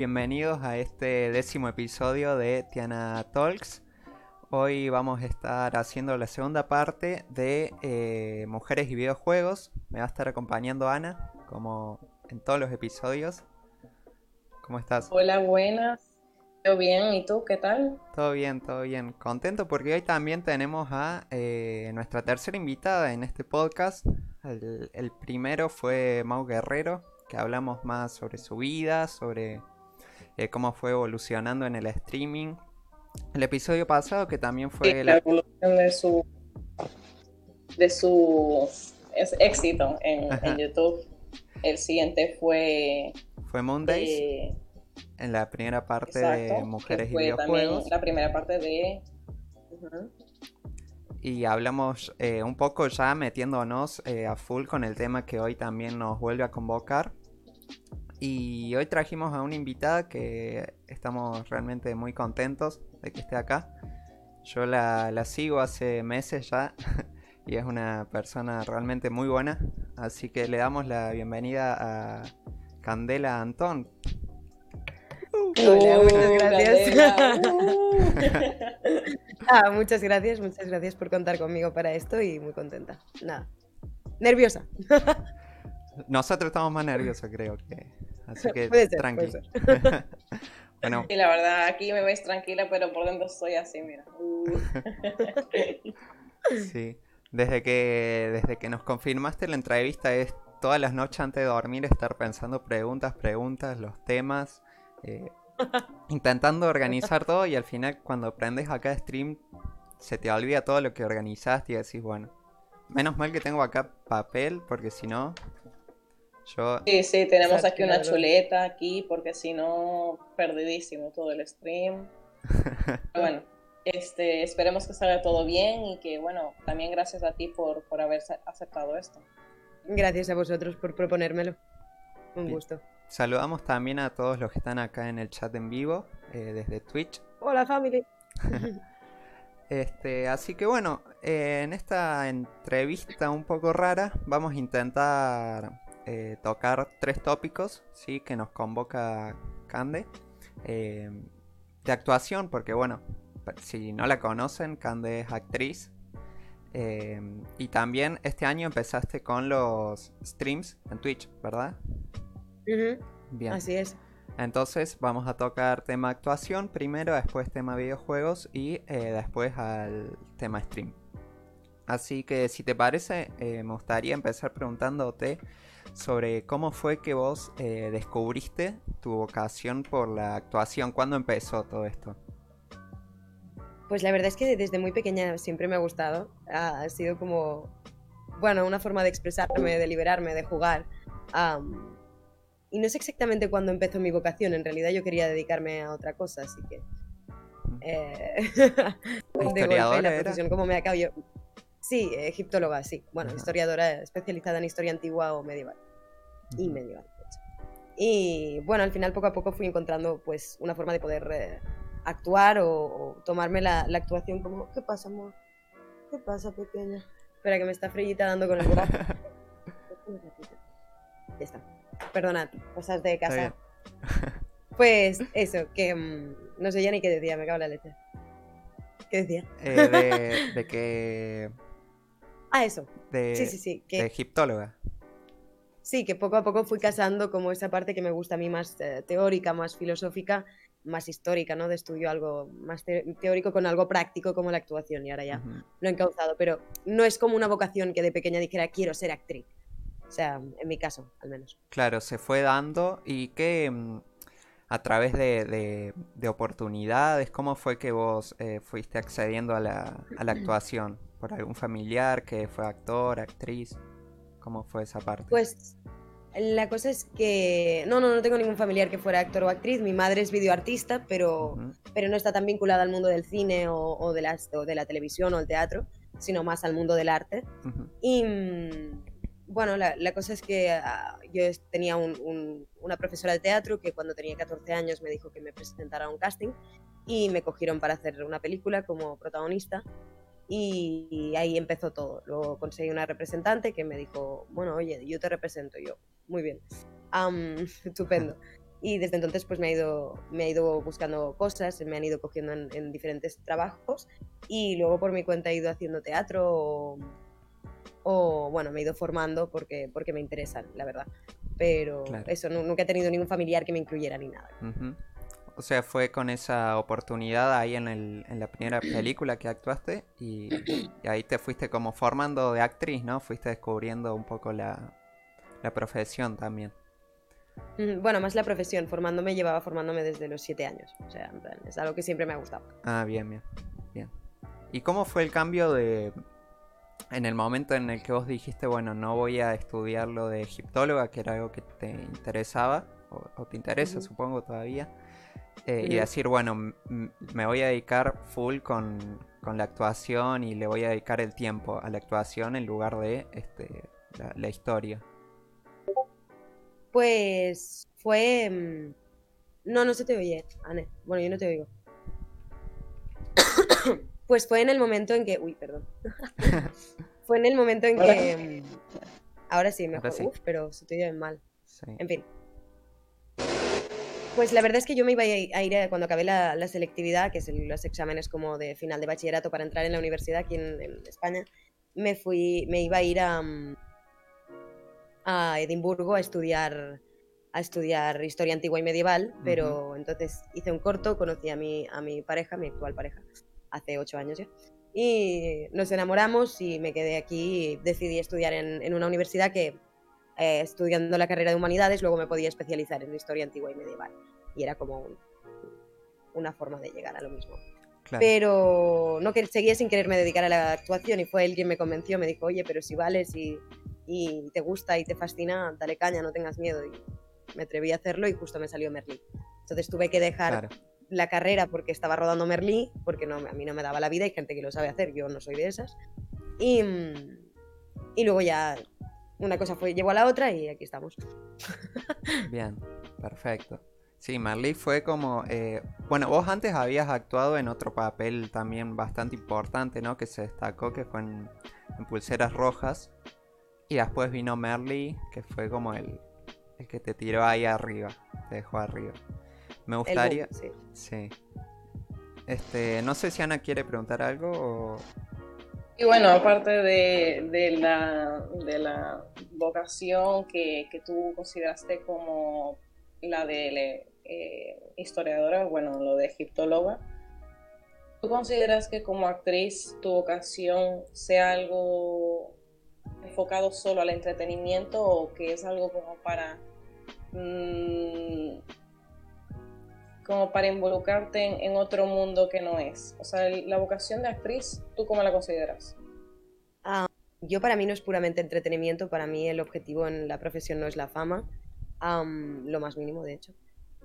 Bienvenidos a este décimo episodio de Tiana Talks. Hoy vamos a estar haciendo la segunda parte de eh, Mujeres y Videojuegos. Me va a estar acompañando Ana, como en todos los episodios. ¿Cómo estás? Hola, buenas. Yo bien, ¿y tú qué tal? Todo bien, todo bien. Contento porque hoy también tenemos a eh, nuestra tercera invitada en este podcast. El, el primero fue Mau Guerrero, que hablamos más sobre su vida, sobre eh, cómo fue evolucionando en el streaming. El episodio pasado, que también fue Sí, la evolución de su, de su es- éxito en, YouTube. El siguiente fue fue Mondays, eh, en la primera parte exacto, de que Mujeres y fue también Videojuegos. la primera parte de. Y hablamos eh, un poco ya metiéndonos eh, a full con el tema que hoy también nos vuelve a convocar. Y hoy trajimos a una invitada que estamos realmente muy contentos de que esté acá. Yo la, la sigo hace meses ya y es una persona realmente muy buena. Así que le damos la bienvenida a Candela Antón. Hola, muchas gracias. Ah, muchas gracias, muchas gracias por contar conmigo para esto y muy contenta. Nada. Nerviosa. Nosotros estamos más nerviosos creo que... Así que Puede ser, tranqui. puede bueno, Sí, la verdad, aquí me veis tranquila, pero por dentro estoy así, mira. Uh. Sí, desde que, desde que nos confirmaste la entrevista es todas las noches antes de dormir estar pensando preguntas, preguntas, los temas, eh, intentando organizar todo y al final cuando prendes acá stream se te olvida todo lo que organizaste y decís, bueno, menos mal que tengo acá papel porque si no, yo... Sí, sí, tenemos aquí una chuleta aquí, porque si no, perdidísimo todo el stream. Pero bueno, este, esperemos que salga todo bien y que, bueno, también gracias a ti por, por haber aceptado esto. Gracias a vosotros por proponérmelo. Un Sí. gusto. Saludamos también a todos los que están acá en el chat en vivo eh, desde Twitch. Hola, family. Este, así que bueno, eh, en esta entrevista un poco rara vamos a intentar eh, tocar tres tópicos, ¿sí? Que nos convoca Cande. Eh, de actuación, porque bueno, si no la conocen, Cande es actriz. Eh, y también este año empezaste con los streams en Twitch, ¿verdad? Bien. Así es. Entonces vamos a tocar tema actuación primero, después tema videojuegos y después al tema stream. Así que si te parece, me gustaría empezar preguntándote sobre cómo fue que vos eh, descubriste tu vocación por la actuación, cuándo empezó todo esto. Pues la verdad es que desde muy pequeña siempre me ha gustado. Ha sido como, bueno, una forma de expresarme, de liberarme, de jugar. Am, y no sé exactamente cuándo empezó mi vocación. En realidad yo quería dedicarme a otra cosa, así que... eh, de golpe ¿Historiadora la profesión como me acabo yo. Sí, egiptóloga, sí. Bueno, Ajá. historiadora especializada en historia antigua o medieval. Y Ujú. medieval, de hecho. Y bueno, al final poco a poco fui encontrando pues una forma de poder eh, actuar o, o tomarme la, la actuación como, ¿qué pasa, amor? ¿Qué pasa, pequeña? Espera, que me está Frillita dando con el brazo. Ya está. Perdonad, cosas de casa. Pues eso, que mm, no sé ya ni qué decía, me cago en la leche. ¿Qué decía? Eh, de, de que... Ah, eso. De, Sí, sí, sí. Que, de egiptóloga. Sí, que poco a poco fui casando como esa parte que me gusta a mí más eh, teórica, más filosófica, más histórica, ¿no? De estudio algo más te- teórico con algo práctico como la actuación y ahora ya lo he encauzado, pero no es como una vocación que de pequeña dijera quiero ser actriz. O sea, en mi caso, al menos. Claro, se fue dando y que mm, a través de, de- de oportunidades, ¿cómo fue que vos eh, fuiste accediendo a la, a la actuación? ¿Por algún familiar que fue actor, actriz? ¿Cómo fue esa parte? Pues la cosa es que no, no, no tengo ningún familiar que fuera actor o actriz. Mi madre es videoartista, pero Ujú, pero no está tan vinculada al mundo del cine o, o de, las, o de la televisión o el teatro, sino más al mundo del arte. Y mm, bueno, la, la cosa es que ah, yo tenía un- un- una profesora de teatro que cuando tenía 14 años me dijo que me presentara a un casting y me cogieron para hacer una película como protagonista. Y, y ahí empezó todo. Luego conseguí una representante que me dijo, bueno, oye, yo te represento. Y yo, muy bien. Am, estupendo. Y desde entonces pues me ha ido, me ha ido buscando cosas, me han ido cogiendo en, diferentes trabajos y luego por mi cuenta he ido haciendo teatro o, bueno, me he ido formando porque, porque me interesan, la verdad. Pero eso, nunca he tenido ningún familiar que me incluyera ni nada. O sea, fue con esa oportunidad ahí en, el, en la primera película que actuaste y, ahí te fuiste como formando de actriz, ¿no? Fuiste descubriendo un poco la, la profesión también. Bueno, más la profesión. Formándome, llevaba formándome desde los siete años. O sea, es algo que siempre me ha gustado. Ah, bien, bien. Bien. ¿Y cómo fue el cambio de. En el momento en el que vos dijiste, bueno, no voy a estudiar lo de egiptóloga, que era algo que te interesaba, o, te interesa, supongo, todavía. Eh, y decir, bueno, me voy a dedicar full con, la actuación y le voy a dedicar el tiempo a la actuación en lugar de este, la historia. Pues fue... Mm, no, no se te oye, Anne. Bueno, yo no te oigo. pues fue en el momento en que... Uy, perdón. fue en el momento en que... Mm, ahora sí, mejor. Uf, pero se te oye mal. En fin. Pues la verdad es que yo me iba a ir cuando acabé la, selectividad, que es los exámenes como de final de bachillerato para entrar en la universidad aquí en, en España, me fui, me iba a ir a, mm, a Edimburgo a estudiar a estudiar historia antigua y medieval, pero entonces hice un corto, conocí a mi, a mi pareja, mi actual pareja, hace ocho años ya, y nos enamoramos y me quedé aquí y decidí estudiar en, una universidad que, eh, estudiando la carrera de humanidades, luego me podía especializar en historia antigua y medieval, y era como una forma de llegar a lo mismo. Pero no que seguía sin quererme dedicar a la actuación y fue él quien me convenció, me dijo, oye, pero si vales y y te gusta y te fascina, dale caña, no tengas miedo. Y me atreví a hacerlo y justo me salió Merlí. Entonces tuve que dejar la carrera porque estaba rodando Merlí, porque no, a mí no me daba la vida, hay gente que lo sabe hacer, yo no soy de esas. Y, y luego ya una cosa fue, llevó a la otra y aquí estamos. Bien, perfecto. Sí, Merlí fue como... Eh, bueno, vos antes habías actuado en otro papel también bastante importante, ¿no? Que se destacó, que fue en Pulseras Rojas. Y después vino Merly, que fue como el, el que te tiró ahí arriba, te dejó arriba. Me gustaría... sí. sí. Este, no sé si Ana quiere preguntar algo o... Y bueno, aparte de, de, la, de la vocación que, que, tú consideraste como la de eh, historiadora, bueno, lo de egiptóloga, ¿tú consideras que como actriz tu vocación sea algo enfocado solo al entretenimiento o que es algo como para mm, como para involucrarte en, otro mundo que no es. O sea, la vocación de actriz, ¿tú cómo la consideras? Ah, yo para mí no es puramente entretenimiento, para mí el objetivo en la profesión no es la fama, lo más mínimo de hecho.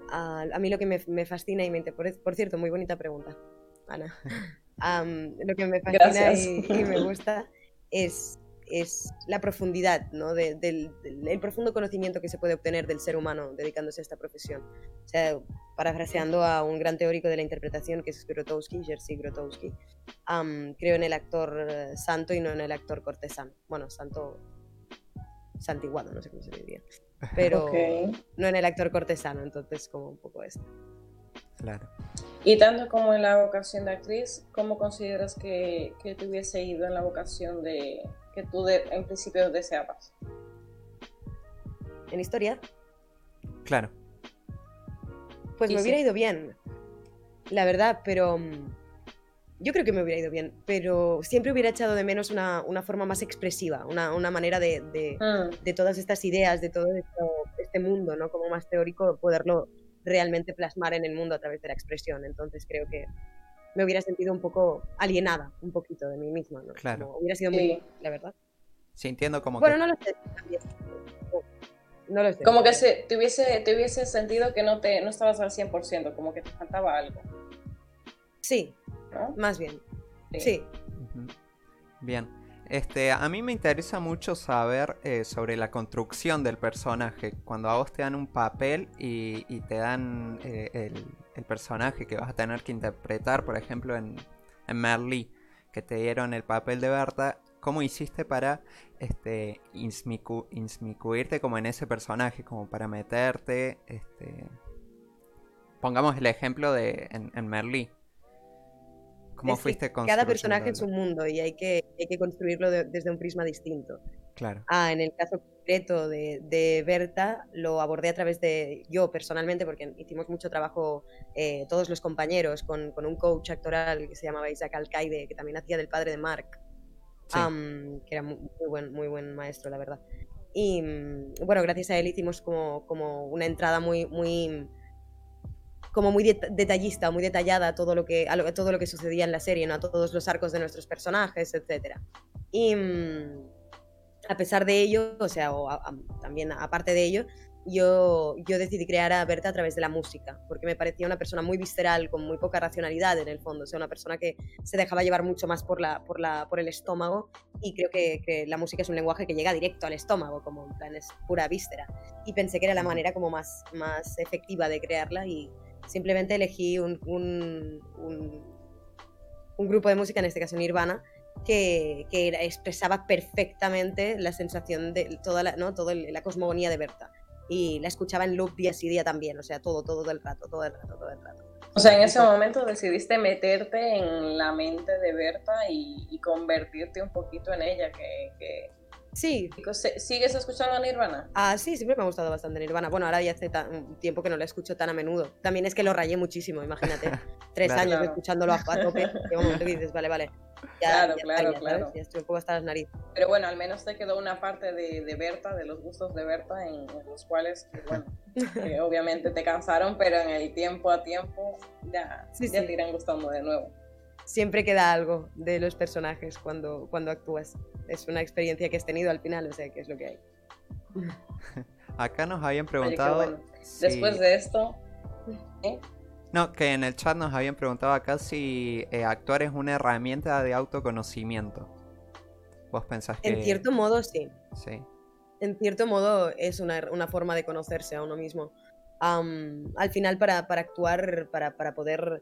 A mí lo que me, fascina y me... Por, por, cierto, muy bonita pregunta, Ana. lo que me fascina y, me gusta es es la profundidad, ¿no? del, el profundo conocimiento que se puede obtener del ser humano dedicándose a esta profesión. O sea, parafraseando a un gran teórico de la interpretación que es Grotowski, Jerzy Grotowski, creo en el actor eh, santo y no en el actor cortesano. Bueno, santo santiguado, no sé cómo se diría. Pero no en el actor cortesano, entonces como un poco esto. Claro. Y tanto como en la vocación de actriz, ¿cómo consideras que, que te hubiese ido en la vocación de, que tú en principio deseabas? ¿En historia? Claro. Pues me hubiera ido bien, la verdad, pero mm, yo creo que me hubiera ido bien, pero siempre hubiera echado de menos una, forma más expresiva, una, manera de, mm. de, todas estas ideas, de todo este mundo, ¿no? Como más teórico, poderlo realmente plasmar en el mundo a través de la expresión. Entonces creo que me hubiera sentido un poco alienada, un poquito de mí misma, ¿no? Claro. hubiera sido muy, la verdad. Sí, entiendo como Bueno, no lo sé. No lo sé. Como que se, te, hubiese, te hubiese sentido que no, te, no estabas al 100%, como que te faltaba algo. Sí, más bien. Sí. Bien. Este, a mí me interesa mucho saber eh, sobre la construcción del personaje. Cuando a vos te dan un papel y, te dan eh, el, el personaje que vas a tener que interpretar, por ejemplo, en, en Merly, que te dieron el papel de Berta, ¿cómo hiciste para este, insmicuirte como en ese personaje, como para meterte? Este, pongamos el ejemplo de en, en Merlí. ¿Cómo fuiste Cada personaje es un mundo y hay que, hay que construirlo desde un prisma distinto. Claro. Ah, en el caso concreto de, de, Berta, lo abordé a través de yo personalmente, porque hicimos mucho trabajo eh, todos los compañeros con, con, un coach actoral que se llamaba Isaac Alcaide, que también hacía del padre de Mark, que era muy, buen, muy buen maestro, la verdad. Y mm, bueno, gracias a él hicimos como, como una entrada muy, muy como muy detallista, muy detallada todo lo que, a todo lo que sucedía en la serie, ¿no? a todos los arcos de nuestros personajes, etc. Y mm, a pesar de ello, o sea, o también aparte de ello, yo, yo decidí crear a Berta a través de la música, porque me parecía una persona muy visceral, con muy poca racionalidad en el fondo, o sea, una persona que se dejaba llevar mucho más por, la, por, la, por el estómago y creo que, que la música es un lenguaje que llega directo al estómago, como en plan es pura víscera. Y pensé que era la manera como más, más efectiva de crearla y, Simplemente elegí un, un, un, grupo de música, en este caso Nirvana, que, que expresaba perfectamente la sensación de toda la, ¿no? toda la cosmogonía de Berta. Y la escuchaba en loop día sí día también, o sea, todo, todo el rato, todo el rato, todo el rato. O sea, en ese momento decidiste meterte en la mente de Berta y, convertirte un poquito en ella, que Sí. ¿Sigues escuchando Nirvana? Ah, sí, siempre me ha gustado bastante Nirvana. Bueno, ahora ya hace tiempo que no la escucho tan a menudo. También es que lo rayé muchísimo, imagínate. Tres años escuchándolo a, tope. Llega un momento que dices, vale, vale. claro, claro, claro. Ya estoy un poco hasta las narices. Pero bueno, al menos te quedó una parte de, de Berta, de los gustos de Berta, en, los cuales, bueno, obviamente te cansaron, pero en el tiempo a tiempo ya, ya te irán gustando de nuevo siempre queda algo de los personajes cuando, cuando actúas. Es una experiencia que has tenido al final, o sea, que es lo que hay. Acá nos habían preguntado. Después de esto. ¿eh? No, que en el chat nos habían preguntado acá si eh, actuar es una herramienta de autoconocimiento. ¿Vos pensás que.? En cierto modo, sí. Sí. En cierto modo, es una, una forma de conocerse a uno mismo. al final, para, para actuar, para, para poder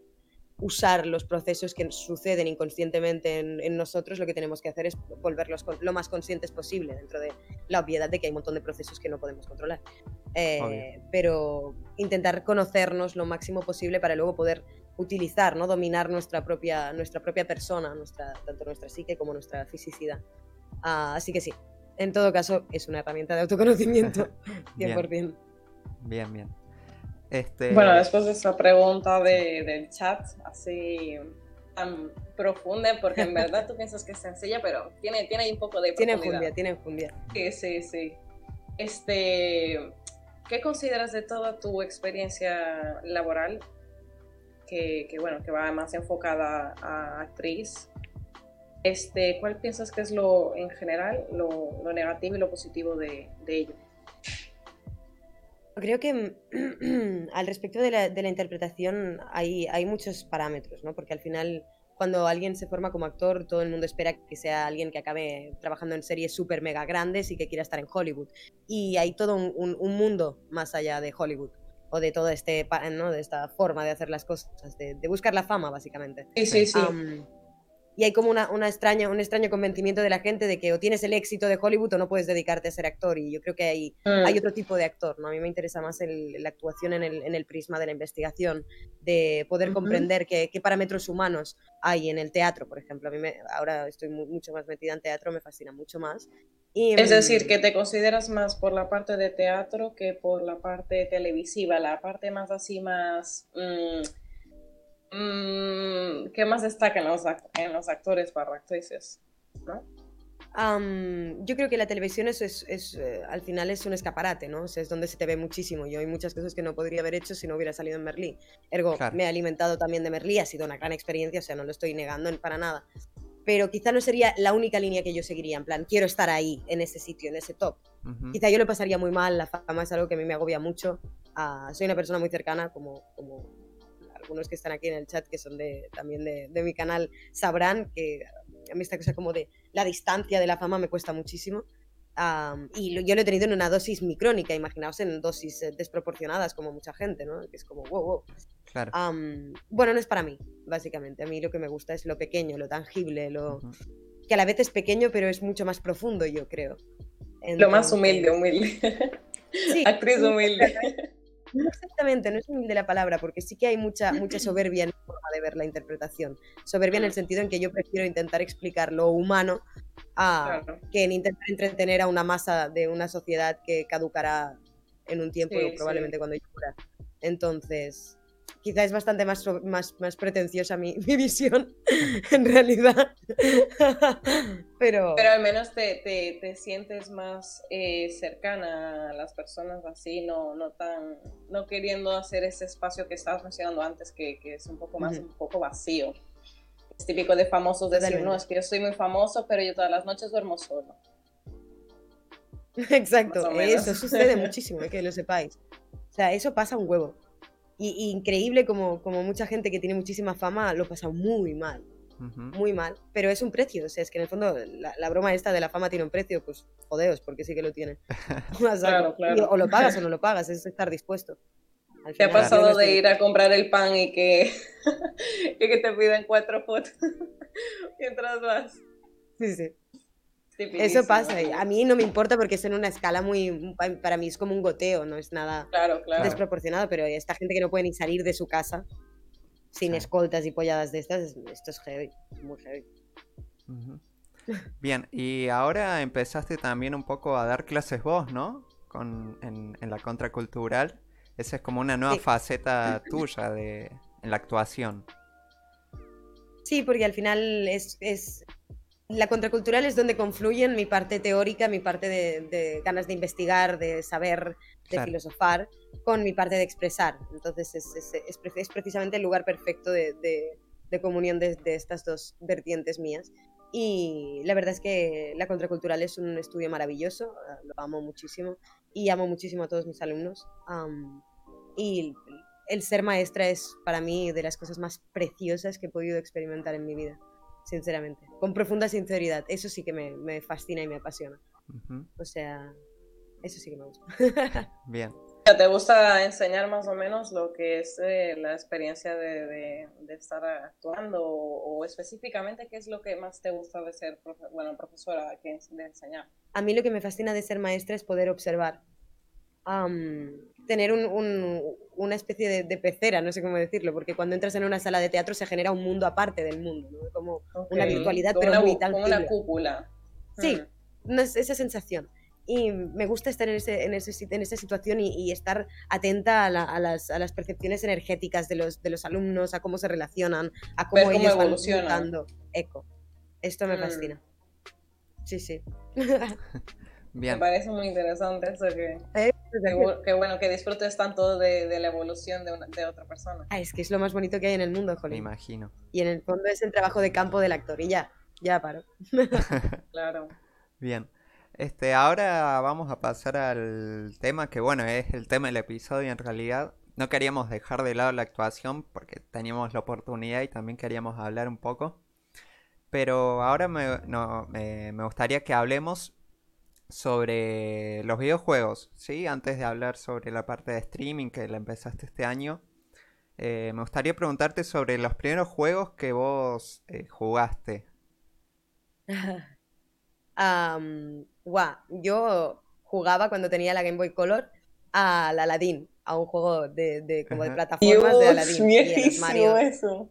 usar los procesos que suceden inconscientemente en, nosotros, lo que tenemos que hacer es volverlos lo más conscientes posible, dentro de la obviedad de que hay un montón de procesos que no podemos controlar. Eh, pero intentar conocernos lo máximo posible para luego poder utilizar, ¿no? dominar nuestra propia, nuestra propia persona, nuestra, tanto nuestra psique como nuestra fisicidad. Ah, así que sí, en todo caso es una herramienta de autoconocimiento, 100%. bien, bien. bien. Este, bueno, después de esa pregunta de, del chat, así tan profunda, porque en verdad tú piensas que es sencilla, pero tiene, tiene un poco de profundidad. Tiene fundia, tiene fundia. Sí, sí, sí. Este, ¿Qué consideras de toda tu experiencia laboral? Que, que, bueno, que va más enfocada a actriz. Este, ¿Cuál piensas que es lo, en general, lo, lo negativo y lo positivo de, de ello? Creo que al respecto de la, de la interpretación hay, hay, muchos parámetros, ¿no? Porque al final, cuando alguien se forma como actor, todo el mundo espera que sea alguien que acabe trabajando en series súper mega grandes y que quiera estar en Hollywood. Y hay todo un, un, mundo más allá de Hollywood o de todo este, ¿no? De esta forma de hacer las cosas, de, de buscar la fama, básicamente. Sí, sí, sí y hay como una, una, extraña, un extraño convencimiento de la gente de que o tienes el éxito de Hollywood o no puedes dedicarte a ser actor. Y yo creo que hay, mm. hay otro tipo de actor, ¿no? A mí me interesa más el, la actuación en el, en el, prisma de la investigación, de poder comprender qué, qué, parámetros humanos hay en el teatro, por ejemplo. A mí me, ahora estoy mucho más metida en teatro, me fascina mucho más. Y, es decir, mm, que te consideras más por la parte de teatro que por la parte televisiva, la parte más así, más... Mmm Mm, ¿Qué más destaca en los, en los actores para actrices? yo creo que la televisión es, es, eh, al final es un escaparate, ¿no? es donde se te ve muchísimo. Yo hay muchas cosas que no podría haber hecho si no hubiera salido en Merlí. Ergo, me he alimentado también de Merlí, ha sido una gran experiencia, o sea, no lo estoy negando para nada. Pero quizá no sería la única línea que yo seguiría, en plan, quiero estar ahí, en ese sitio, en ese top. Quizá yo lo pasaría muy mal, la fama es algo que a mí me agobia mucho. Ah, soy una persona muy cercana, como, como algunos que están aquí en el chat, que son de, también de, de, mi canal, sabrán que a mí esta cosa como de la distancia de la fama me cuesta muchísimo. y yo lo he tenido en una dosis micrónica, imaginaos en dosis eh, desproporcionadas como mucha gente, ¿no? Que es como, wow, wow. Claro. bueno, no es para mí, básicamente. A mí lo que me gusta es lo pequeño, lo tangible, lo... que a la vez es pequeño, pero es mucho más profundo, yo creo. lo más humilde, humilde. Sí, Actriz humilde. No exactamente, no es humilde la palabra, porque sí que hay mucha, mucha soberbia en la forma de ver la interpretación. Soberbia en el sentido en que yo prefiero intentar explicar lo humano a, Claro. que en intentar entretener a una masa de una sociedad que caducará en un tiempo Sí, probablemente cuando yo muera. Entonces, quizá es bastante más, más, más pretenciosa mi, mi visión, en realidad. Pero, Pero al menos te, te, te sientes más eh, cercana a las personas así, no, no tan, no queriendo hacer ese espacio que estabas mencionando antes, que, que es un poco más, un poco vacío. Es típico de famosos decir, Totalmente. no, es que yo soy muy famoso, pero yo todas las noches duermo solo. Exacto, eso sucede muchísimo, eh, que lo sepáis. O sea, eso pasa un huevo. Y, y increíble como, como mucha gente que tiene muchísima fama lo pasa muy mal, muy mal. Pero es un precio, o sea, es que en el fondo la, la broma esta de la fama tiene un precio, pues jodeos, porque sí que lo tiene. A saco. Claro, claro. O lo pagas o no lo pagas, es estar dispuesto. Al ¿Te ha final, pasado de ir a comprar el pan y que, y que te pidan cuatro fotos mientras vas? Sí, sí. Eso pasa. y A mí no me importa porque es en una escala muy... Para mí es como un goteo, no es nada Claro, claro. desproporcionado, pero esta gente que no puede ni salir de su casa sin Sí. escoltas y polladas de estas, es- esto es heavy, muy heavy. Bien, y ahora empezaste también un poco a dar clases vos, ¿no? Con, en, en la contracultural. Esa es como una nueva Sí. faceta tuya de, en la actuación. Sí, porque al final es, es- La contracultural es donde confluyen mi parte teórica, mi parte de, de ganas de investigar, de saber, de Claro. filosofar, con mi parte de expresar. Entonces es, es- es pre- es precisamente el lugar perfecto de, de- de comunión de, estas dos vertientes mías. Y la verdad es que la contracultural es un estudio maravilloso, eh, lo amo muchísimo y amo muchísimo a todos mis alumnos. y el ser maestra es para mí de las cosas más preciosas que he podido experimentar en mi vida, sinceramente. Con profunda sinceridad, eso sí que me, me fascina y me apasiona. Ujú. O sea, eso sí que me gusta. Bien. ¿Te gusta enseñar más o menos lo que es eh, la experiencia de, de- de estar actuando o, o específicamente qué es lo que más te gusta de ser profe- bueno, profesora que es- de enseñar? A mí lo que me fascina de ser maestra es poder observar. Tener un- un- una especie de, de pecera, no sé cómo decirlo, porque cuando entras en una sala de teatro se genera un mundo aparte del mundo, ¿no? Como una virtualidad, Como pero una, muy como una cúpula. Sí. Mm. esa sensación. Y me gusta estar en, ese, en, ese en esa situación y, y estar atenta a, la- a las, a las percepciones energéticas de los, de los alumnos, a cómo se relacionan, a cómo ellos van evolucionan. mutando. Eco. Esto me Mm. fascina. Sí, sí. Me parece muy interesante eso que, Que bueno que disfrutes tanto de, de la evolución de, una- de otra persona. Ah, es que es lo más bonito que hay en el mundo, Me jolín. imagino. Y en el fondo es el trabajo de campo del actor. Y ya, ya paro. Claro. Bien. Este, ahora vamos a pasar al tema que, bueno, es el tema del episodio en realidad. No queríamos dejar de lado la actuación porque teníamos la oportunidad y también queríamos hablar un poco. Pero ahora me, no, me, me gustaría que hablemos sobre los videojuegos, ¿sí? Antes de hablar sobre la parte de streaming que la empezaste este año. eh, me gustaría preguntarte sobre los primeros juegos que vos eh, jugaste. Guau, yo jugaba cuando tenía la Game Boy Color al Aladdin, a un juego de, de- como de plataformas de Aladdin. y Mario. eso.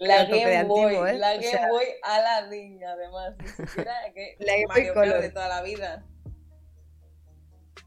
La Game Boy, antiguo, ¿eh? la O Game sea- Boy Aladdin, además, ni siquiera que La Game Boy Color. de toda la vida.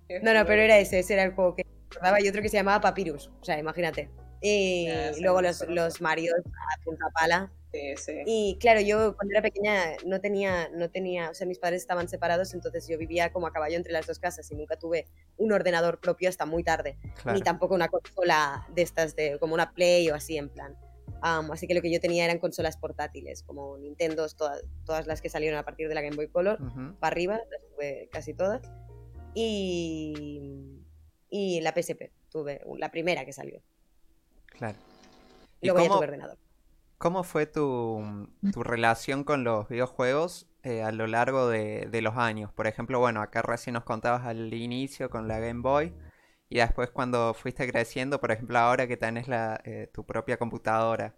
Qué No, no, pero era ese, ese era el juego que recordaba y otro que se llamaba Papyrus, o sea, imagínate. Y luego los, los Marios a punta pala. Sí, sí. Y claro, yo cuando era pequeña no tenía, no tenía, o sea, mis padres estaban separados, entonces yo vivía como a caballo entre las dos casas y nunca tuve un ordenador propio hasta muy tarde, Claro. ni tampoco una consola de estas, de, como una Play o así en plan. Am, así que lo que yo tenía eran consolas portátiles, como Nintendos, todas, todas las que salieron a partir de la Game Boy Color, Ujú. para arriba, las tuve casi todas. Y, y la PSP, tuve la primera que salió. Claro. Y ¿Y luego ya cómo, tuve ordenador. cómo fue tu, tu relación con los videojuegos eh, a lo largo de, de los años? Por ejemplo, bueno, acá recién nos contabas al inicio con la Game Boy y después cuando fuiste creciendo, por ejemplo, ahora que tenés la, eh, tu propia computadora,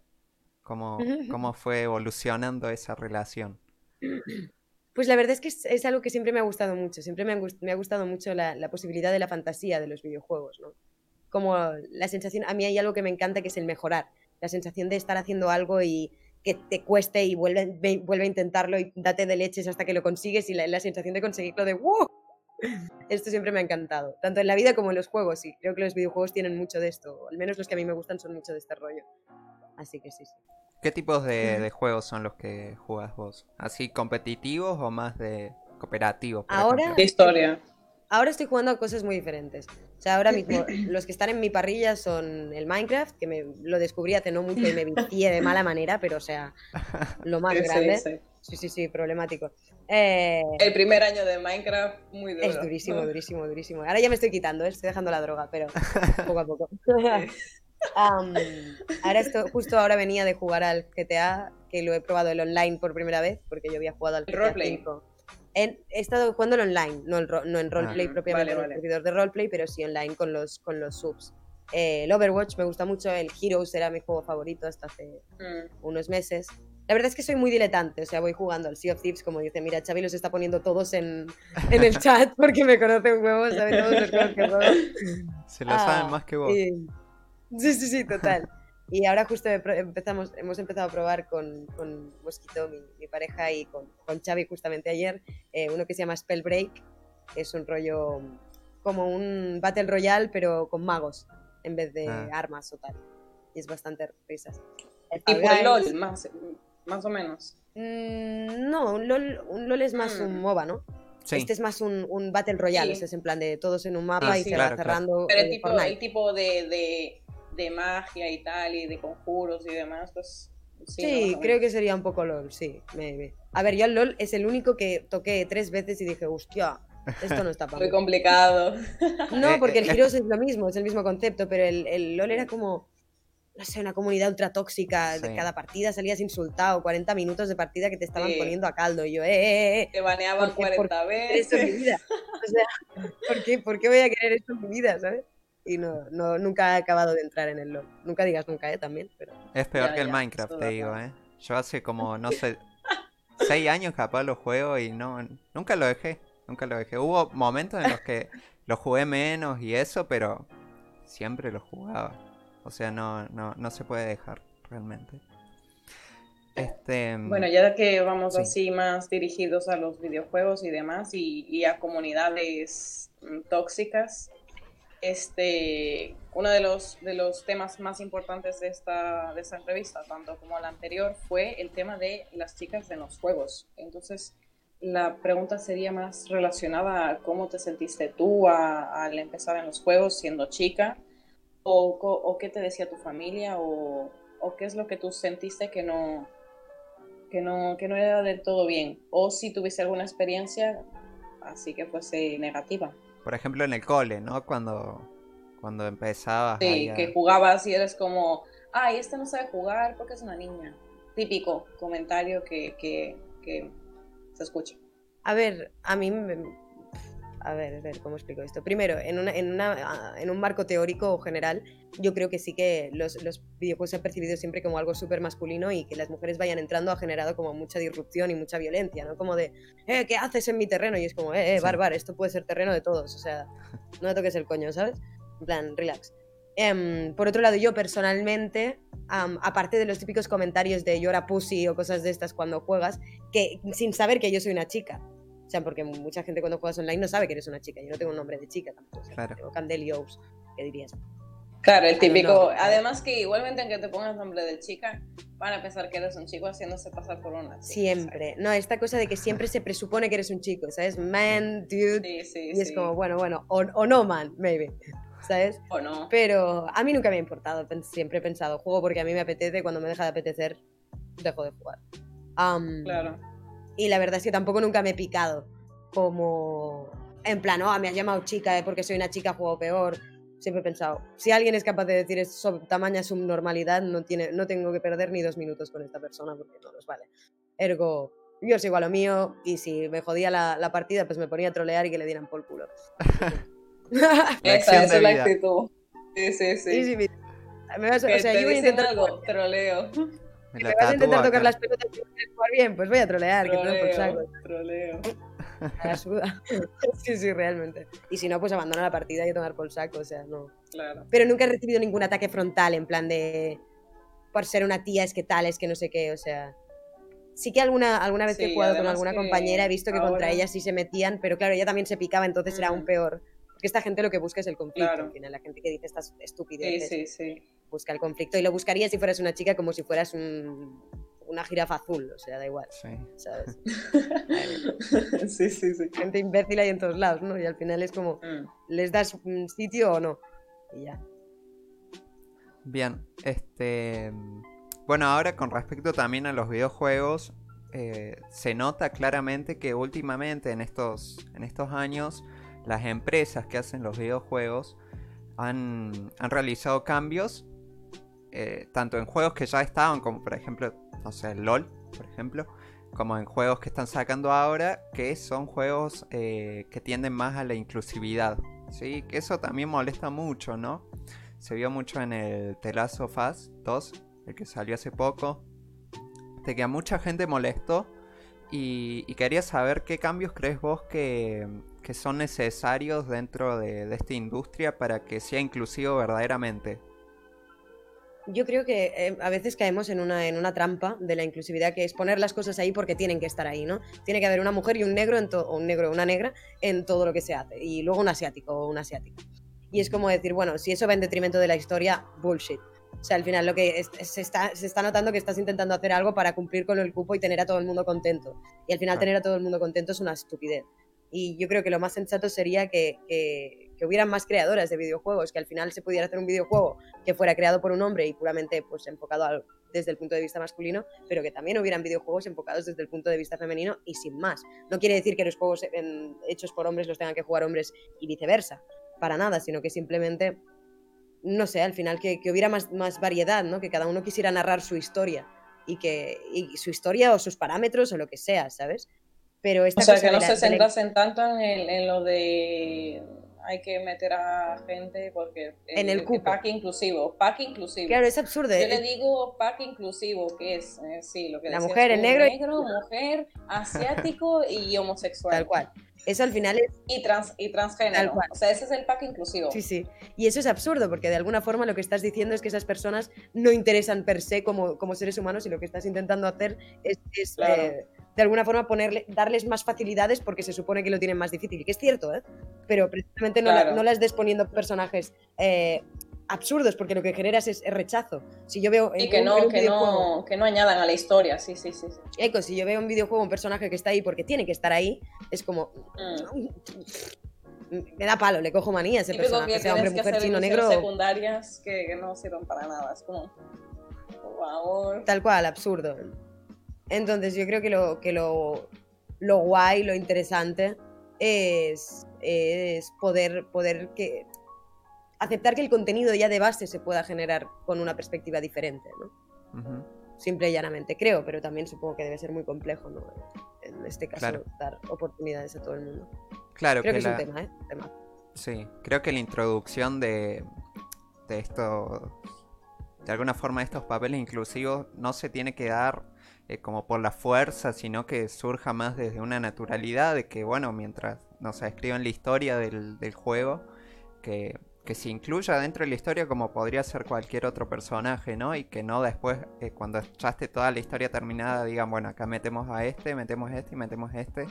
¿cómo, cómo fue evolucionando esa relación? Pues la verdad es que es, es algo que siempre me ha gustado mucho. Siempre me, ha gustado mucho la, la posibilidad de la fantasía de los videojuegos, ¿no? como la sensación, a mí hay algo que me encanta que es el mejorar, la sensación de estar haciendo algo y que te cueste y vuelve, ve- vuelve a intentarlo y date de leches hasta que lo consigues y la, la sensación de conseguirlo de ¡wow! Esto siempre me ha encantado, tanto en la vida como en los juegos, y creo que los videojuegos tienen mucho de esto, o al menos los que a mí me gustan son mucho de este rollo. Así que sí, sí. ¿Qué tipos de, juegos son los que jugás vos? ¿Así competitivos o más de cooperativos? por Ahora-? De historia. Ahora estoy jugando a cosas muy diferentes. O sea, ahora mismo los que están en mi parrilla son el Minecraft, que me lo descubrí hace no mucho y me vicié de mala manera, pero o sea, lo más Sí, sí, grande. sí. Sí, sí, sí, problemático. Eh, El primer año de Minecraft, muy duro. es durísimo, durísimo, durísimo. Ahora ya me estoy quitando, ¿eh? estoy dejando la droga, pero poco a poco. Am, ahora esto, justo ahora venía de jugar al GTA, que lo he probado el online por primera vez, porque yo había jugado al GTA roleplay. 5. En- he estado jugando el online, no, el ro- no en roleplay Ah, propiamente, vale, en el vale. servidor de roleplay, pero sí online con los, con los subs. Eh, el Overwatch me gusta mucho, el Heroes era mi juego favorito hasta hace Mm. unos meses. La verdad es que soy muy diletante, o sea, voy jugando al Sea of Thieves, como dice, mira, Xavi los está poniendo todos en, en el chat porque me conoce un huevo, sabe todos los juegos que juego. Se lo Ah, saben más que vos. y- Sí, sí, sí, total. Y ahora justo empezamos, hemos empezado a probar con, con Mosquito, mi, mi pareja, y con, con Xavi justamente ayer, eh, uno que se llama Spellbreak, que es un rollo como un Battle Royale, pero con magos, en vez de Ah. armas o tal. Y es bastante risas. El Tipo LOL, más, más o menos. Mm, no, un LOL, un LOL es más un Mm. MOBA, ¿no? Sí. Este es más un, un Battle Royale, Sí. este es en plan de todos en un mapa Ah, y sí, se claro, va claro. cerrando. Pero el eh, tipo, Fortnite. el tipo de, de, de magia y tal, y de conjuros y demás, pues. Sí, creo que sería un poco LOL, sí. maybe. A ver, yo el LOL es el único que toqué tres veces y dije, hostia, esto no está para Muy mí. complicado. No, Eh, porque el eh, Heroes es lo mismo, es el mismo concepto, pero el, el LOL era como, no sé, una comunidad ultra tóxica. De Sí. cada partida salías insultado, 40 minutos de partida que te estaban Sí. poniendo a caldo. Y yo, eh, eh, eh, Te baneaban ¿Por qué? 40 ¿qué esto en mi veces. vida? O sea, ¿por qué, ¿por qué voy a querer esto en mi vida, sabes? Y no, no, nunca he acabado de entrar en el LOL. Nunca digas nunca, ¿eh? También, pero... Es peor Ya, que el ya, Minecraft, eso te digo. ¿eh? Yo hace como, no sé, seis años capaz lo juego y no, nunca lo dejé, nunca lo dejé. Hubo momentos en los que lo jugué menos y eso, pero siempre lo jugaba. O sea, no, no, no se puede dejar, realmente. Este, Bueno, ya que vamos Sí. así más dirigidos a los videojuegos y demás y, y a comunidades mm, tóxicas, este, uno de los, de los temas más importantes de esta, de esta entrevista, tanto como la anterior, fue el tema de las chicas en los juegos. Entonces, la pregunta sería más relacionada a cómo te sentiste tú a- al empezar en los juegos siendo chica, o, o qué te decía tu familia, o, o qué es lo que tú sentiste que no, que no, que no era del todo bien. O si tuviste alguna experiencia así que fuese negativa. por ejemplo, en el cole, ¿no? Cuando, cuando empezabas Sí, a- que jugabas y eres como, ay, este no sabe jugar porque es una niña. Típico comentario que, que, que se escucha. A ver, a mí me- A ver, a ver, ¿cómo explico esto? Primero, en, una, en, una, ah, en un marco teórico general, yo creo que sí que los, los videojuegos se han percibido siempre como algo súper masculino y que las mujeres vayan entrando ha generado como mucha disrupción y mucha violencia, ¿no? Como de, eh, ¿qué haces en mi terreno? Y es como, eh, eh, Sí. barbar, esto puede ser terreno de todos, o sea, no me toques el coño, ¿sabes? En plan, relax. Em, por otro lado, yo personalmente, am, aparte de los típicos comentarios de llora pussy o cosas de estas cuando juegas, que sin saber que yo soy una chica. Sea, porque mucha gente cuando juegas online no sabe que eres una chica. Yo no tengo un nombre de chica tampoco. o sea, Claro. Tengo Candelios, ¿qué dirías? Claro, el típico. Además que igualmente en que te pongas nombre de chica, van a pensar que eres un chico haciéndose pasar por una chica. Siempre. No, esta cosa de que siempre se presupone que eres un chico, ¿sabes? Man, dude. Sí, sí, y es sí. como, bueno, bueno, o, o no man, maybe. ¿Sabes? O no. Pero a mí nunca me ha importado. Siempre he pensado, juego porque a mí me apetece. Cuando me deja de apetecer, dejo de jugar. Am, Claro. Y la verdad es que tampoco nunca me he picado. Como. En plan, oh, me has llamado chica, eh, porque soy una chica, juego peor. Siempre he pensado, si alguien es capaz de decir es sob- tamaña subnormalidad, no, tiene, no tengo que perder ni dos minutos con esta persona porque no nos vale. Ergo, yo sigo a lo mío y si me jodía la, la partida, pues me ponía a trolear y que le dieran por culo. Esa, esa es la vida. actitud. Sí, sí, sí. Mi- me vas o sea, yo voy a intentar, algo, troleo. Me la vas a intentar tatúo tocar acá. las pelotas y jugar bien, pues voy a trolear, que te por Troleo, saco. troleo. la suda. sí, sí, realmente. Y si no, pues abandona la partida y a tomar por saco, o sea, no. Claro. Pero nunca he recibido ningún ataque frontal en plan de por ser una tía es que tal, es que no sé qué, o sea. Sí que alguna, alguna vez que he Sí, jugado con alguna compañera he visto que contra ahora- ella sí se metían, pero claro, ella también se picaba, entonces era aún Mm. peor. Porque esta gente lo que busca es el conflicto, Claro. al final, la gente que dice estas Sí, estupideces sí, sí. Busca el conflicto y lo buscaría si fueras una chica como si fueras un- una jirafa azul, o sea, da igual, Sí. ¿sabes? sí, sí, sí. Gente imbécil hay en todos lados, ¿no? Y al final es como, Mm. ¿les das un sitio o no? Y ya. Bien, este. Bueno, ahora con respecto también a los videojuegos, eh, se nota claramente que últimamente en estos, en estos años las empresas que hacen los videojuegos han, han realizado cambios, eh, tanto en juegos que ya estaban, como por ejemplo, no sé, LOL, por ejemplo, como en juegos que están sacando ahora, que son juegos eh, que tienden más a la inclusividad. ¿sí? Que eso también molesta mucho, ¿no? Se vio mucho en el The Last of Us 2, el que salió hace poco, de que a mucha gente molestó y, quería saber qué cambios crees vos que, que son necesarios dentro de, de esta industria para que sea inclusivo verdaderamente. Yo creo que eh, a veces caemos en una, en una trampa de la inclusividad, que es poner las cosas ahí porque tienen que estar ahí, ¿no? Tiene que haber una mujer y un negro, en o un negro o una negra en todo lo que se hace, y luego un asiático o una asiática. Y es como decir, bueno, si eso va en detrimento de la historia, bullshit. O sea, al final lo que es- se, está, se está notando que estás intentando hacer algo para cumplir con el cupo y tener a todo el mundo contento. Y al final Claro. tener a todo el mundo contento es una estupidez. Y yo creo que lo más sensato sería que, que, que hubieran más creadoras de videojuegos, que al final se pudiera hacer un videojuego que fuera creado por un hombre y puramente pues, enfocado al- desde el punto de vista masculino, pero que también hubieran videojuegos enfocados desde el punto de vista femenino y sin más. No quiere decir que los juegos en- hechos por hombres los tengan que jugar hombres y viceversa, para nada, sino que simplemente, no sé, al final que, que hubiera más, más variedad, ¿no? que cada uno quisiera narrar su historia y que y su historia o sus parámetros o lo que sea, ¿sabes? Pero esta O sea, cosa que no la- se la- centrasen tanto en, el- en lo de hay que meter a gente porque En el cupo. pack inclusivo, pack inclusivo. Claro, es absurdo. Yo le digo pack inclusivo, que es, eh, sí, lo que La mujer, el negro negro, mujer, asiático y homosexual. Tal cual. Eso al final es Y, trans, y transgénero. Tal cual. O sea, ese es el pack inclusivo. Sí, sí. Y eso es absurdo, porque de alguna forma lo que estás diciendo es que esas personas no interesan per se como, como seres humanos y lo que estás intentando hacer es, es, Claro. eh, de alguna forma ponerle, darles más facilidades porque se supone que lo tienen más difícil, que es cierto, ¿eh? Pero precisamente no, la- no las des poniendo personajes eh, absurdos, porque lo que generas es, es rechazo. Si yo veo Y en que un- no, un que, no, que no añadan a la historia, sí, sí, sí. sí. Eco, si yo veo un videojuego un personaje que está ahí porque tiene que estar ahí, es como... Mm. Me da palo, le cojo manía a ese Típico personaje, que sea tienes hombre, mujer, chino, negro... secundarias que, que no sirven para nada. Es como, por favor. Tal cual, absurdo. Entonces yo creo que lo, que lo, lo guay, lo interesante es, es poder, poder que, aceptar que el contenido ya de base se pueda generar con una perspectiva diferente, ¿no? Simple y llanamente, creo, pero también supongo que debe ser muy complejo, ¿no? En este caso, Claro. dar oportunidades a todo el mundo. Claro Creo que, que es un tema, ¿eh? Un tema. Sí, creo que la introducción de, de esto, de alguna forma estos papeles inclusivos no se tiene que dar eh, como por la fuerza, sino que surja más desde una naturalidad de que, bueno, mientras nos escriban la historia del, del juego, que, que se incluya dentro de la historia como podría ser cualquier otro personaje, ¿no? Y que no después, eh, cuando ya esté toda la historia terminada, digan, bueno, acá metemos a este, metemos este y metemos este.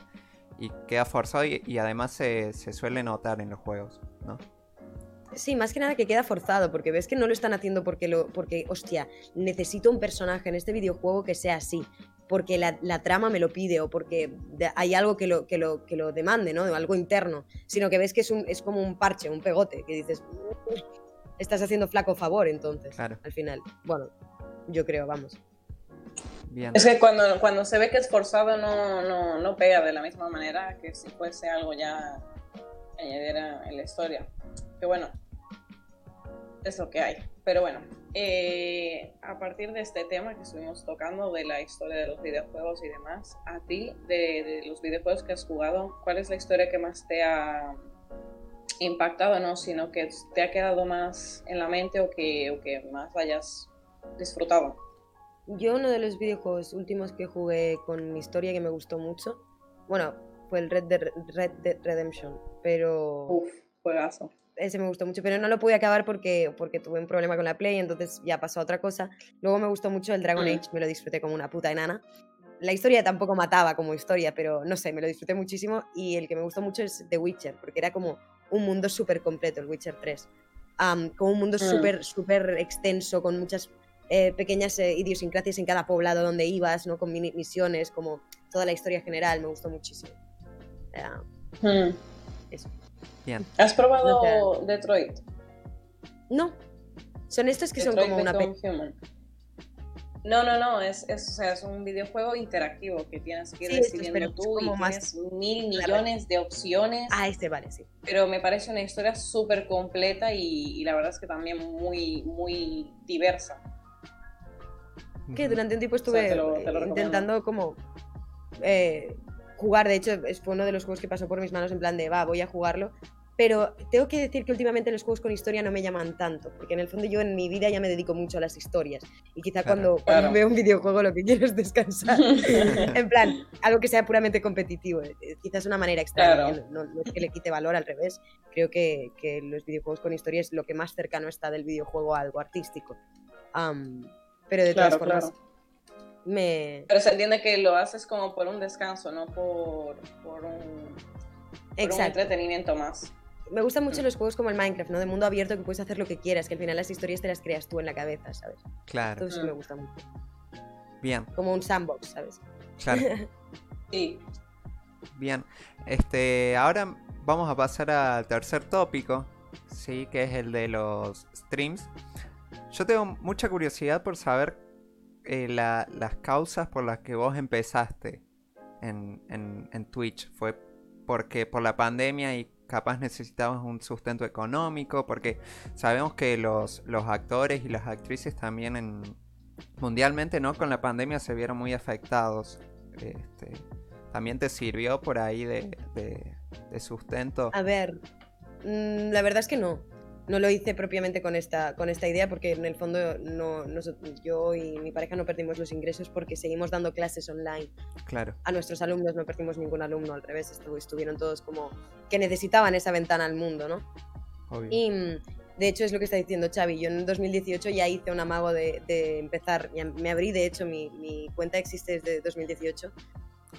Y queda forzado y, y además se, se suele notar en los juegos, ¿no? Sí, más que nada que queda forzado, porque ves que no lo están haciendo porque, lo, porque hostia, necesito un personaje en este videojuego que sea así, porque la, la trama me lo pide o porque hay algo que lo, que, lo, que lo demande, ¿no? Algo interno, sino que ves que es, un, es como un parche, un pegote, que dices, "Uy, estás haciendo flaco favor entonces, Claro. al final. Bueno, yo creo, vamos. Bien. Es que cuando, cuando se ve que es forzado no, no, no pega de la misma manera que si fuese algo ya que añadiera en la historia. Que bueno, es lo que hay. Pero bueno, eh, a partir de este tema que estuvimos tocando de la historia de los videojuegos y demás, a ti, de, de los videojuegos que has jugado, ¿cuál es la historia que más te ha impactado, no? Sino que te ha quedado más en la mente o que, o que más hayas disfrutado. Yo uno de los videojuegos últimos que jugué con historia que me gustó mucho, bueno, fue el Red Dead, Red Dead Redemption, pero Uf, juegazo. Ese me gustó mucho, pero no lo pude acabar porque, porque tuve un problema con la Play, entonces ya pasó a otra cosa. Luego me gustó mucho el Dragon Mm. Age, me lo disfruté como una puta enana. La historia tampoco mataba como historia, pero no sé, me lo disfruté muchísimo. Y el que me gustó mucho es The Witcher, porque era como un mundo súper completo, el Witcher 3. Am, como un mundo Mm. súper, súper extenso, con muchas eh, pequeñas eh, idiosincrasias en cada poblado donde ibas, ¿no? Con mini- misiones, como toda la historia general, me gustó muchísimo. Hmm. eso. Bien. ¿Has probado O Detroit? No, son estos que son como una Become pe- Human. No, no, no, es, es, o sea, es un videojuego interactivo que tienes que ir Sí, decidiendo es tú y más- tienes mil Claro. millones de opciones, Ah, este vale, sí. pero me parece una historia súper completa y, y la verdad es que también muy, muy diversa. que durante un tiempo sea, estuve te lo- te lo eh, recomiendo. intentando como eh, jugar, de hecho es- fue uno de los juegos que pasó por mis manos en plan de, va, voy a jugarlo, pero tengo que decir que últimamente los juegos con historia no me llaman tanto, porque en el fondo yo en mi vida ya me dedico mucho a las historias y quizá Claro. cuando, veo un videojuego lo que quiero es descansar. en plan, algo que sea puramente competitivo, eh, eh, quizás una manera extraña, Claro. que no, no es que le quite valor, al revés, creo que, que los videojuegos con historia es lo que más cercano está del videojuego a algo artístico. Pero de todas Claro, formas, claro. Me... Pero se entiende que lo haces como por un descanso, no por, por, un, por un Exacto. entretenimiento más. Me gustan mucho Mm. los juegos como el Minecraft, ¿no? De mundo abierto que puedes hacer lo que quieras, que al final las historias te las creas tú en la cabeza, ¿sabes? Claro, Todo eso Mm. me gusta mucho. bien, Como un sandbox, ¿sabes? claro. Sí. Bien, este, ahora vamos a pasar al tercer tópico, sí, que es el de los streams. Yo tengo mucha curiosidad por saber eh, la- las causas por las que vos empezaste en, en- Twitch. ¿Fue porque por la pandemia y capaz necesitabas un sustento económico? Porque sabemos que los, los actores y las actrices también en, mundialmente, ¿no? Con la pandemia se vieron muy afectados. Este, ¿También te sirvió por ahí de, de- de sustento? A ver, mm, la verdad es que no. No lo hice propiamente con esta, con esta idea porque en el fondo no, yo y mi pareja no perdimos los ingresos porque seguimos dando clases online Claro, a nuestros alumnos, no perdimos ningún alumno, al revés, estu- estuvieron todos como que necesitaban esa ventana al mundo, ¿no? obvio. Y mm, de hecho es lo que está diciendo Xavi. Yo en 2018 ya hice un amago de, de empezar, ya me abrí, de hecho mi, mi cuenta existe desde 2018,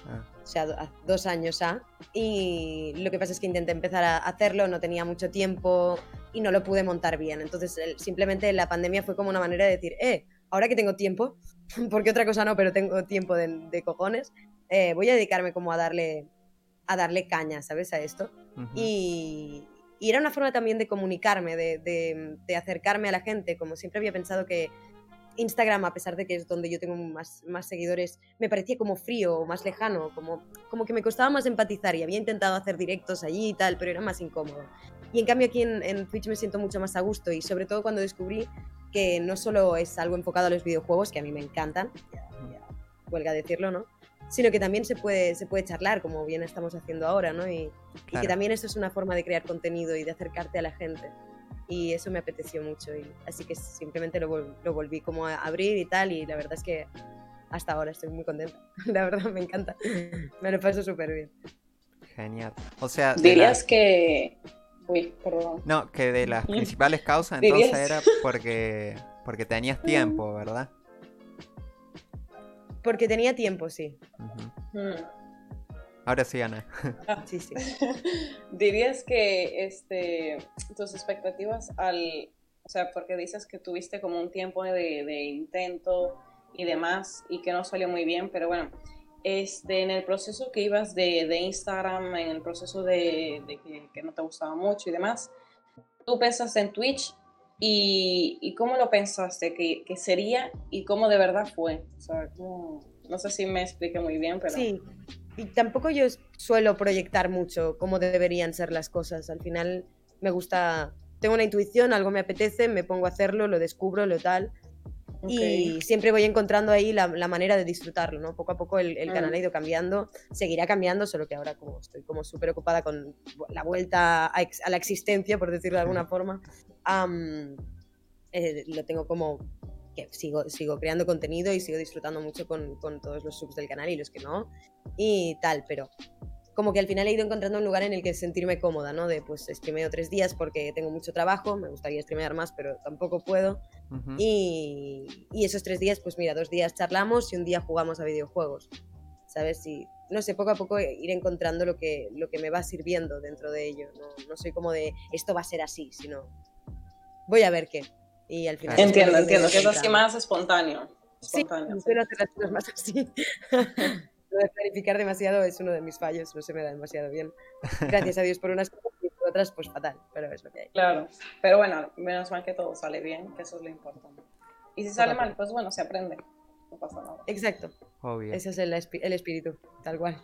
Ah, o sea, dos años ya. Y lo que pasa es que intenté empezar a hacerlo, no tenía mucho tiempo y no lo pude montar bien. Entonces simplemente la pandemia fue como una manera de decir, eh, ahora que tengo tiempo, porque otra cosa no, pero tengo tiempo de, de cojones, eh, voy a dedicarme como a darle, a darle caña, ¿sabes? A esto. Y, y era una forma también de comunicarme, de, de- de acercarme a la gente. Como siempre había pensado que Instagram, a pesar de que es donde yo tengo más, más seguidores, me parecía como frío o más lejano, como, como que me costaba más empatizar y había intentado hacer directos allí y tal, pero era más incómodo. Y en cambio aquí en, en Twitch me siento mucho más a gusto y sobre todo cuando descubrí que no solo es algo enfocado a los videojuegos, que a mí me encantan, ya, ya huelga decirlo, ¿no? Sino que también se puede, se puede charlar, como bien estamos haciendo ahora, ¿no? Y, y que también esto es una forma de crear contenido y de acercarte a la gente. Y eso me apeteció mucho. Y, así que simplemente lo, vol- lo volví como a abrir y tal. Y la verdad es que hasta ahora estoy muy contenta. La verdad me encanta. Me lo paso súper bien. Genial. O sea, Dirías que... Uy, perdón. no, que de las principales causas Dirías- entonces era porque, porque tenías tiempo, ¿verdad? Porque tenía tiempo, sí. Hmm. Ahora sí, Ana. Sí, sí. Dirías que este, tus expectativas al, o sea, porque dices que tuviste como un tiempo de, de intento y demás y que no salió muy bien, pero bueno, este, en el proceso que ibas de, de Instagram, en el proceso de, de que, que no te gustaba mucho y demás, tú pensaste en Twitch y, y cómo lo pensaste que, que sería y cómo de verdad fue. O sea, no sé si me expliqué muy bien, pero... Sí, y tampoco yo suelo proyectar mucho cómo deberían ser las cosas. Al final me gusta, tengo una intuición, algo me apetece, me pongo a hacerlo, lo descubro, lo tal. Y siempre voy encontrando ahí la, la manera de disfrutarlo, ¿no? Poco a poco el, el Mm. canal ha ido cambiando, seguirá cambiando, solo que ahora como estoy como súper ocupada con la vuelta a, ex- a la existencia, por decirlo de alguna forma, eh, lo tengo como que sigo, sigo creando contenido y sigo disfrutando mucho con, con todos los subs del canal y los que no, y tal, pero como que al final he ido encontrando un lugar en el que sentirme cómoda, ¿no? De pues streameo tres días porque tengo mucho trabajo, me gustaría streamear más, pero tampoco puedo. y, y, esos tres días, pues mira, dos días charlamos y un día jugamos a videojuegos, ¿sabes? Y no sé, poco a poco ir encontrando lo que, lo que me va sirviendo dentro de ello. No, no soy como de esto va a ser así, sino voy a ver qué. Y al final. Entiendo, entiendo, que es así más espontáneo. espontáneo sí, hacer las cosas más así. Lo de planificar demasiado es uno de mis fallos, no se me da demasiado bien. Gracias a Dios por unas cosas y por otras, pues fatal, pero es lo que hay. Claro, pero bueno, menos mal que todo sale bien, que eso es lo importante. Y si sale mal, pues bueno, se aprende, no pasa nada. Exacto. Ese es el, el espíritu, tal cual.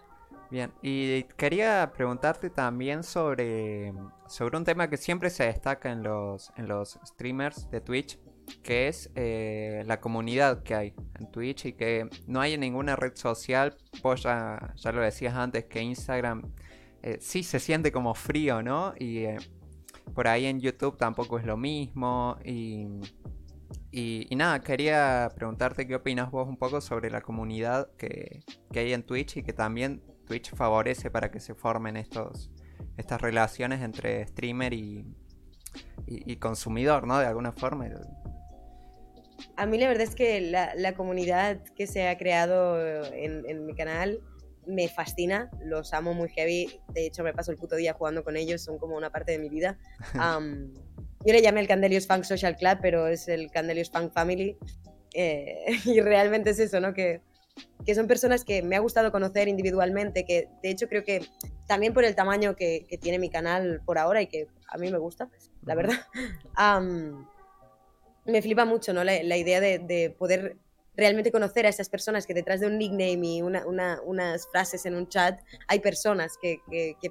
Bien, y quería preguntarte también sobre, sobre un tema que siempre se destaca en los, en los streamers de Twitch, que es eh, la comunidad que hay en Twitch y que no hay en ninguna red social. Vos ya, lo decías antes que Instagram eh, sí se siente como frío, ¿no? Y eh, por ahí en YouTube tampoco es lo mismo. Y, y, nada, quería preguntarte qué opinas vos un poco sobre la comunidad que, que hay en Twitch y que también Twitch favorece para que se formen estos, estas relaciones entre streamer y, y, consumidor, ¿no? De alguna forma. A mí la verdad es que la, comunidad que se ha creado en, mi canal me fascina, los amo muy heavy, de hecho me paso el puto día jugando con ellos, son como una parte de mi vida. yo le llamé el Candelius Funk Social Club, pero es el Candelius Funk Family. Eh, y realmente es eso, ¿no? Que, que, son personas que me ha gustado conocer individualmente, que de hecho creo que también por el tamaño que, que tiene mi canal por ahora y que a mí me gusta, la verdad me flipa mucho, ¿no? La, idea de, poder realmente conocer a esas personas que detrás de un nickname y unas frases en un chat hay personas que,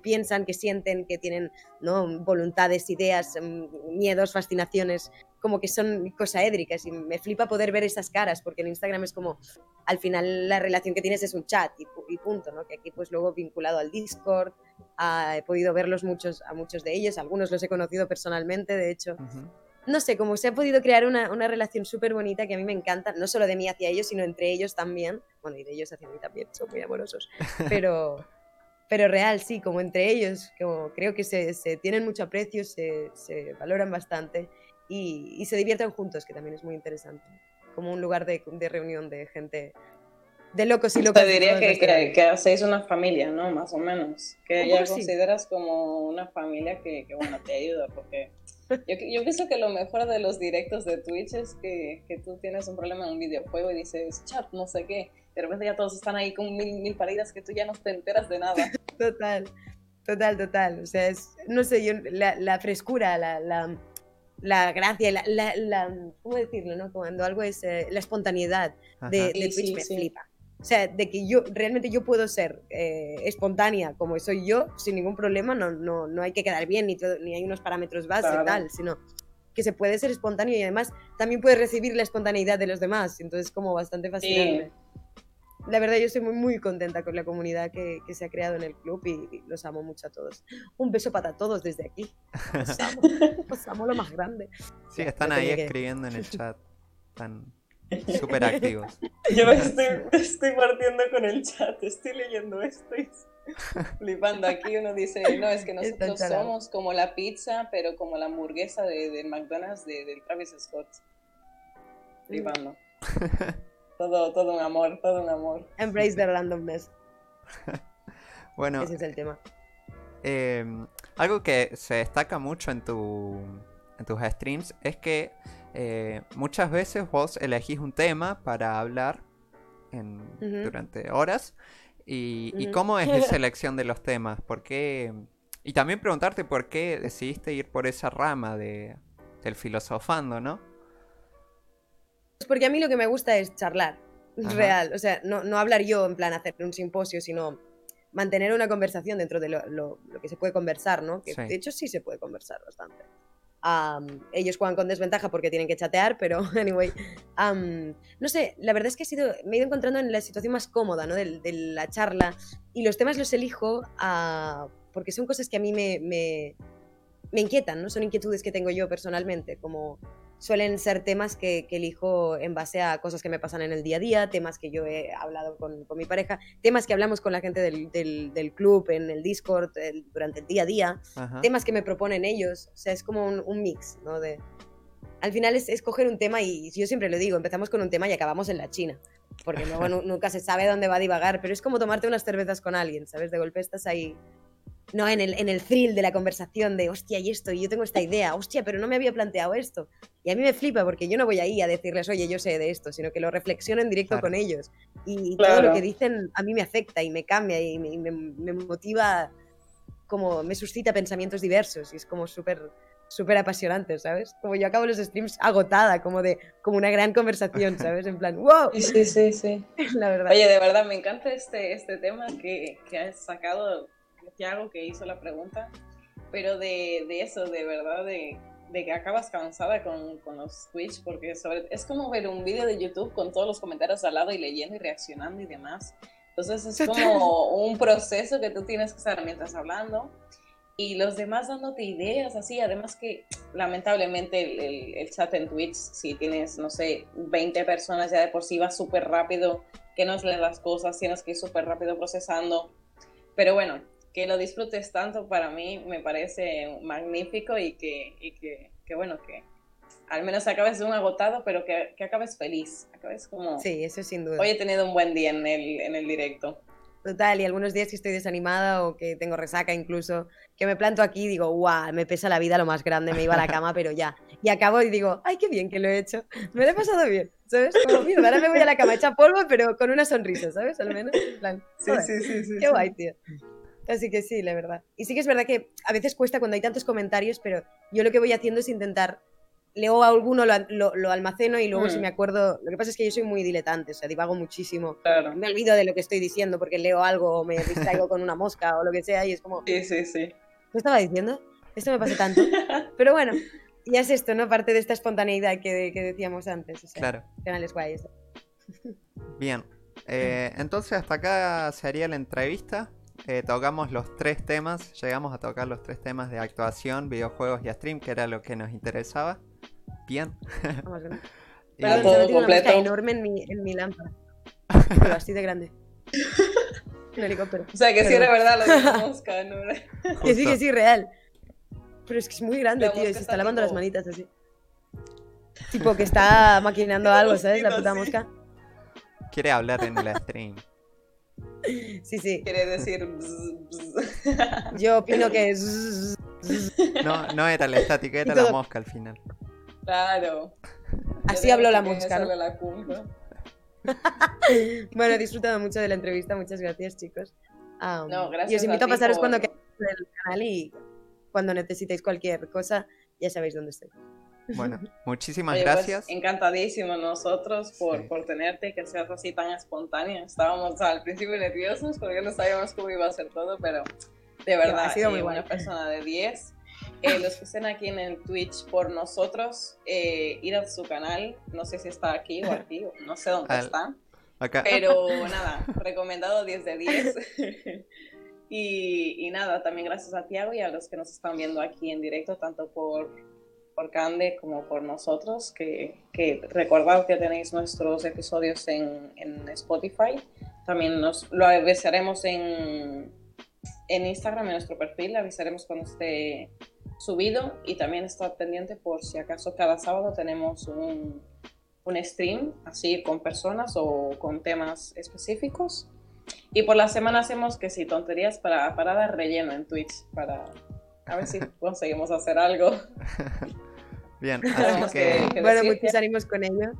piensan, que sienten, que tienen ¿no? voluntades, ideas, mm, miedos, fascinaciones, como que son cosaédricas y me flipa poder ver esas caras porque en Instagram es como al final la relación que tienes es un chat y, punto, ¿no? Que aquí pues luego vinculado al Discord, he podido verlos muchos, a muchos de ellos, algunos los he conocido personalmente, de hecho no sé, como se ha podido crear una, relación súper bonita que a mí me encanta, no solo de mí hacia ellos, sino entre ellos también. Bueno, y de ellos hacia mí también, son muy amorosos. Pero, pero real, sí, como entre ellos, como creo que se, tienen mucho aprecio, se, valoran bastante y, se divierten juntos, que también es muy interesante. Como un lugar de, reunión de gente de locos y locos. Te diría que, que, hacéis una familia, ¿no? Más o menos. Que ya consideras como una familia que, que, bueno, te ayuda, porque yo, yo, pienso que lo mejor de los directos de Twitch es que, que, tú tienes un problema en un videojuego y dices, chat, no sé qué. De repente ya todos están ahí con mil, mil paridas que tú ya no te enteras de nada. Total, total, total. O sea, es, no sé, yo, la, la frescura, la, la, la gracia, la, la, ¿cómo decirlo? No? Cuando algo es eh, la espontaneidad de, de Twitch me flipa. O sea, de que yo realmente yo puedo ser eh, espontánea como soy yo sin ningún problema, no, no, no hay que quedar bien ni, ni hay unos parámetros base y tal, sino que se puede ser espontáneo y además también puedes recibir la espontaneidad de los demás, entonces como bastante fascinante. La verdad yo estoy muy muy contenta con la comunidad que, que se ha creado en el club y, los amo mucho a todos. Un beso para todos desde aquí. Los amo, los amo lo más grande. Sí, están ahí escribiendo en el chat. Están Súper activos. Yo me estoy, partiendo con el chat, estoy leyendo esto y flipando. Aquí uno dice, no, es que nosotros somos como la pizza, pero como la hamburguesa de, McDonald's de, del Travis Scott. Flipando. todo, todo un amor, todo un amor. Embrace the randomness. bueno. Ese es el tema. Em, algo que se destaca mucho en, tu, en tus streams es que eh, muchas veces vos elegís un tema para hablar durante horas. Y, cómo es la selección de los temas? ¿Por qué? Y también preguntarte por qué decidiste ir por esa rama de, del filosofando, ¿no? Porque a mí lo que me gusta es charlar, real. O sea, no, hablar yo en plan hacer un simposio, sino mantener una conversación dentro de lo, que se puede conversar, ¿no? Que de hecho sí se puede conversar bastante ellos juegan con desventaja porque tienen que chatear, pero anyway. no sé, la verdad es que he sido, me he ido encontrando en la situación más cómoda ¿no? de, la charla y los temas los elijo uh, porque son cosas que a mí me, me, me, inquietan, ¿no? son inquietudes que tengo yo personalmente, como suelen ser temas que, que, elijo en base a cosas que me pasan en el día a día, temas que yo he hablado con, con mi pareja, temas que hablamos con la gente del, del, del club, en el Discord, el, durante el día a día, Ajá. temas que me proponen ellos. O sea, es como un, un mix, ¿no? De, al final es, es, coger un tema y yo siempre lo digo, empezamos con un tema y acabamos en la China, porque luego nunca se sabe dónde va a divagar, pero es como tomarte unas cervezas con alguien, ¿sabes? De golpe estás ahí no en el, en el thrill de la conversación de, hostia, y esto, y yo tengo esta idea, hostia, pero no me había planteado esto. Y a mí me flipa porque yo no voy ahí a decirles, oye, yo sé de esto, sino que lo reflexiono en directo claro. con ellos. Y, claro. todo lo que dicen a mí me afecta y me cambia y me, me, me motiva, como me suscita pensamientos diversos y es como súper súper apasionante, ¿sabes? Como yo acabo los streams agotada, como de como una gran conversación, ¿sabes? En plan, wow. Sí, sí, sí. La verdad. Oye, de verdad, me encanta este, este tema que, que has sacado Tiago que hizo la pregunta, pero de, de eso, de verdad, de, de, que acabas cansada con, con los Twitch, porque sobre, es como ver un vídeo de YouTube con todos los comentarios al lado y leyendo y reaccionando y demás. Entonces es como un proceso que tú tienes que estar mientras hablando y los demás dándote ideas así, además que lamentablemente el, el, el, chat en Twitch, si tienes, no sé, 20 personas ya de por sí va súper rápido, que no leen las cosas, tienes que ir súper rápido procesando, pero bueno, que lo disfrutes tanto para mí me parece magnífico y que, y que, que bueno, que al menos acabes de un agotado, pero que, que, acabes feliz, acabes como... Sí, eso sin duda. Hoy he tenido un buen día en el, en el directo. Total, y algunos días que estoy desanimada o que tengo resaca incluso, que me planto aquí y digo, guau, me pesa la vida lo más grande, me iba a la cama, pero ya. Y acabo y digo, ay, qué bien que lo he hecho, me lo he pasado bien, ¿sabes? Como, mira, ahora me voy a la cama hecha polvo, pero con una sonrisa, ¿sabes? Al menos, en plan, sí, sí, sí, sí. Qué sí. guay, tío. Así que sí, la verdad. Y sí que es verdad que a veces cuesta cuando hay tantos comentarios, pero yo lo que voy haciendo es intentar, leo a alguno, lo, lo, lo almaceno y luego mm. si me acuerdo, lo que pasa es que yo soy muy diletante, o sea, divago muchísimo. Claro. Me olvido de lo que estoy diciendo porque leo algo o me distraigo con una mosca o lo que sea y es como... Sí, sí, sí. ¿Qué estaba diciendo? Esto me pasa tanto. pero bueno, ya es esto, ¿no? Parte de esta espontaneidad que, que decíamos antes. O sea, claro. Canales guays. Bien. Eh, entonces hasta acá se haría la entrevista eh, tocamos los tres temas, llegamos a tocar los tres temas de actuación, videojuegos y stream, que era lo que nos interesaba. Bien. y... Pero todo tengo completo. una enorme en mi, en mi lámpara. Pero así de grande. Un helicóptero. O sea, que sí era verdad lo de la mosca, ¿no? que sí, que sí, real. Pero es que es muy grande, la tío, y se está lavando tipo... las manitas así. Tipo que está maquinando algo, ¿sabes? La puta mosca. Quiere hablar en el stream. Sí, sí. Quiere decir. Yo opino que es. No, no era la estática, era la mosca al final. Claro. Así habló la mosca. ¿no? La bueno, he disfrutado mucho de la entrevista. Muchas gracias, chicos. Um, no, gracias y os invito a, a pasaros por... cuando queráis el canal y cuando necesitéis cualquier cosa, ya sabéis dónde estoy. Bueno, muchísimas Oye, gracias. Pues, encantadísimo nosotros por, sí. por tenerte y que seas así tan espontánea. Estábamos al principio nerviosos porque no sabíamos cómo iba a ser todo, pero de verdad, ha sido muy eh, buena persona de 10. Eh, los que estén aquí en el Twitch por nosotros, eh, ir a su canal. No sé si está aquí o aquí, no sé dónde al... está. Acá. Pero nada, recomendado 10 de 10. y, y nada, también gracias a Tiago y a los que nos están viendo aquí en directo, tanto por por Cande como por nosotros, que, que recordad que tenéis nuestros episodios en, en Spotify. También nos lo avisaremos en, en Instagram, en nuestro perfil, avisaremos cuando esté subido y también estad pendiente por si acaso cada sábado tenemos un, un stream así con personas o con temas específicos. Y por la semana hacemos que sí, tonterías para, para dar relleno en Twitch, para, a ver si conseguimos hacer algo. Bien, así que... que bueno, muchos ánimos con ello.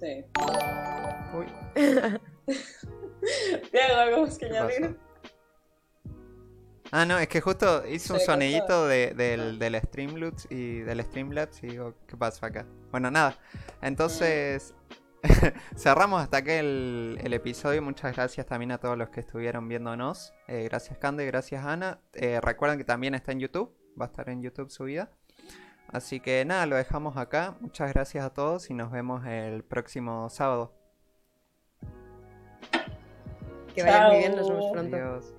Sí. Uy. Tiago, algo más que añadir. Ah, no, es que justo hice un sonidito de, del, del Streamlabs y del Streamlabs y digo, ¿qué pasa acá? Bueno, nada. Entonces, cerramos hasta aquí el, el, episodio. Muchas gracias también a todos los que estuvieron viéndonos. Eh, gracias, Cande, gracias, Ana. Eh, recuerden que también está en YouTube. Va a estar en YouTube subida. Así que nada, lo dejamos acá. Muchas gracias a todos y nos vemos el próximo sábado. Que vaya muy bien, nos vemos pronto. Adiós.